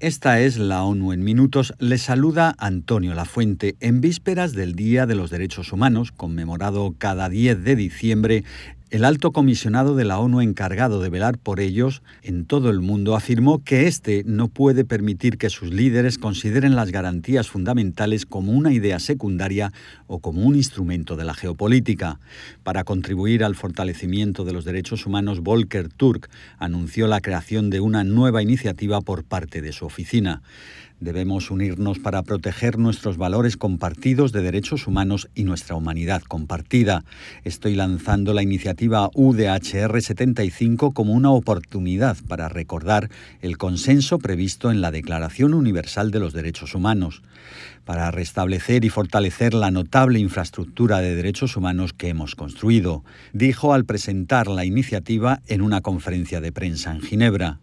Esta es la ONU en minutos. Le saluda Antonio Lafuente en vísperas del Día de los Derechos Humanos, conmemorado cada 10 de diciembre el alto comisionado de la ONU encargado de velar por ellos en todo el mundo afirmó que éste no puede permitir que sus líderes consideren las garantías fundamentales como una idea secundaria o como un instrumento de la geopolítica. Para contribuir al fortalecimiento de los derechos humanos, Volker Turk anunció la creación de una nueva iniciativa por parte de su oficina. Debemos unirnos para proteger nuestros valores compartidos de derechos humanos y nuestra humanidad compartida. Estoy lanzando la iniciativa UDHR 75 como una oportunidad para recordar el consenso previsto en la Declaración Universal de los Derechos Humanos, para restablecer y fortalecer la notable infraestructura de derechos humanos que hemos construido, dijo al presentar la iniciativa en una conferencia de prensa en Ginebra.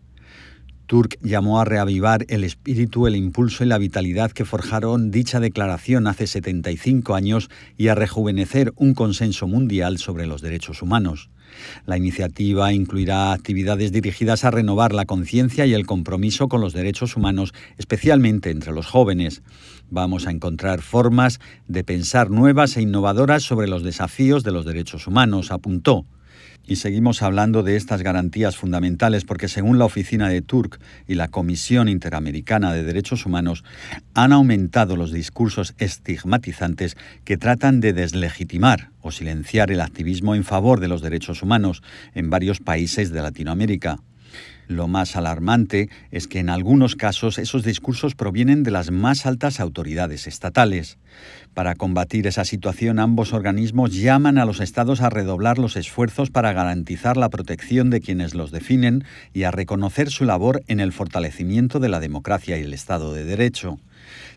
Turk llamó a reavivar el espíritu, el impulso y la vitalidad que forjaron dicha declaración hace 75 años y a rejuvenecer un consenso mundial sobre los derechos humanos. La iniciativa incluirá actividades dirigidas a renovar la conciencia y el compromiso con los derechos humanos, especialmente entre los jóvenes. Vamos a encontrar formas de pensar nuevas e innovadoras sobre los desafíos de los derechos humanos, apuntó. Y seguimos hablando de estas garantías fundamentales porque según la oficina de Turk y la Comisión Interamericana de Derechos Humanos han aumentado los discursos estigmatizantes que tratan de deslegitimar o silenciar el activismo en favor de los derechos humanos en varios países de Latinoamérica. Lo más alarmante es que en algunos casos esos discursos provienen de las más altas autoridades estatales. Para combatir esa situación, ambos organismos llaman a los estados a redoblar los esfuerzos para garantizar la protección de quienes los definen y a reconocer su labor en el fortalecimiento de la democracia y el Estado de Derecho.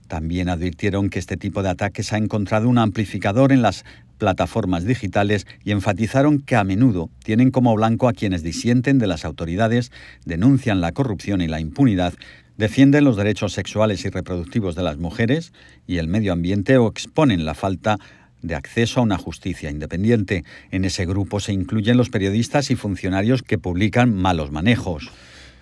También advirtieron que este tipo de ataques ha encontrado un amplificador en las plataformas digitales y enfatizaron que a menudo tienen como blanco a quienes disienten de las autoridades, denuncian la corrupción y la impunidad, defienden los derechos sexuales y reproductivos de las mujeres y el medio ambiente o exponen la falta de acceso a una justicia independiente. En ese grupo se incluyen los periodistas y funcionarios que publican malos manejos.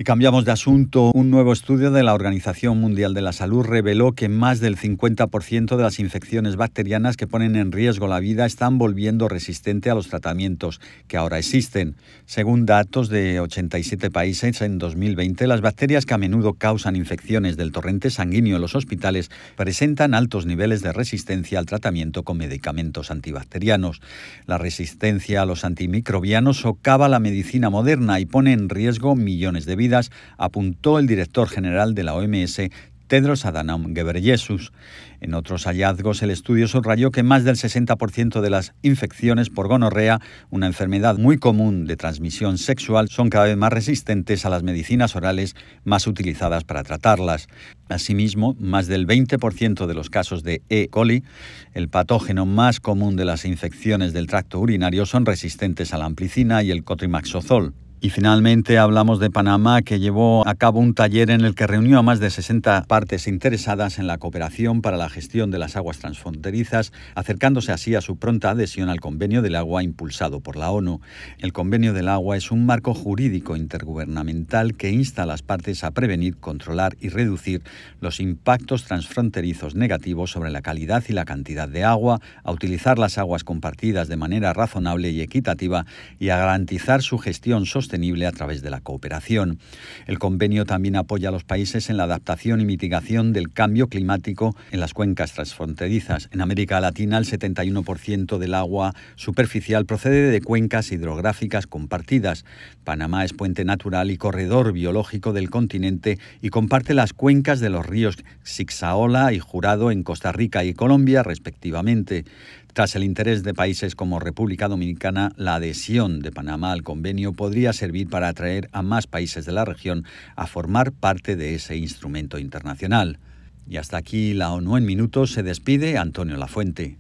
Y cambiamos de asunto. Un nuevo estudio de la Organización Mundial de la Salud reveló que más del 50% de las infecciones bacterianas que ponen en riesgo la vida están volviendo resistente a los tratamientos que ahora existen. Según datos de 87 países en 2020, las bacterias que a menudo causan infecciones del torrente sanguíneo en los hospitales presentan altos niveles de resistencia al tratamiento con medicamentos antibacterianos. La resistencia a los antimicrobianos socava la medicina moderna y pone en riesgo millones de vidas apuntó el director general de la OMS, Tedros Adhanom Ghebreyesus. En otros hallazgos, el estudio subrayó que más del 60% de las infecciones por gonorrea, una enfermedad muy común de transmisión sexual, son cada vez más resistentes a las medicinas orales más utilizadas para tratarlas. Asimismo, más del 20% de los casos de E. coli, el patógeno más común de las infecciones del tracto urinario, son resistentes a la amplicina y el cotrimaxozol. Y finalmente hablamos de Panamá, que llevó a cabo un taller en el que reunió a más de 60 partes interesadas en la cooperación para la gestión de las aguas transfronterizas, acercándose así a su pronta adhesión al Convenio del Agua impulsado por la ONU. El Convenio del Agua es un marco jurídico intergubernamental que insta a las partes a prevenir, controlar y reducir los impactos transfronterizos negativos sobre la calidad y la cantidad de agua, a utilizar las aguas compartidas de manera razonable y equitativa y a garantizar su gestión sostenible sostenible a través de la cooperación. El convenio también apoya a los países en la adaptación y mitigación del cambio climático en las cuencas transfronterizas. En América Latina, el 71% del agua superficial procede de cuencas hidrográficas compartidas. Panamá es puente natural y corredor biológico del continente y comparte las cuencas de los ríos Sixaola y Jurado en Costa Rica y Colombia, respectivamente. Tras el interés de países como República Dominicana, la adhesión de Panamá al convenio podría servir para atraer a más países de la región a formar parte de ese instrumento internacional. Y hasta aquí la ONU en minutos se despide Antonio Lafuente.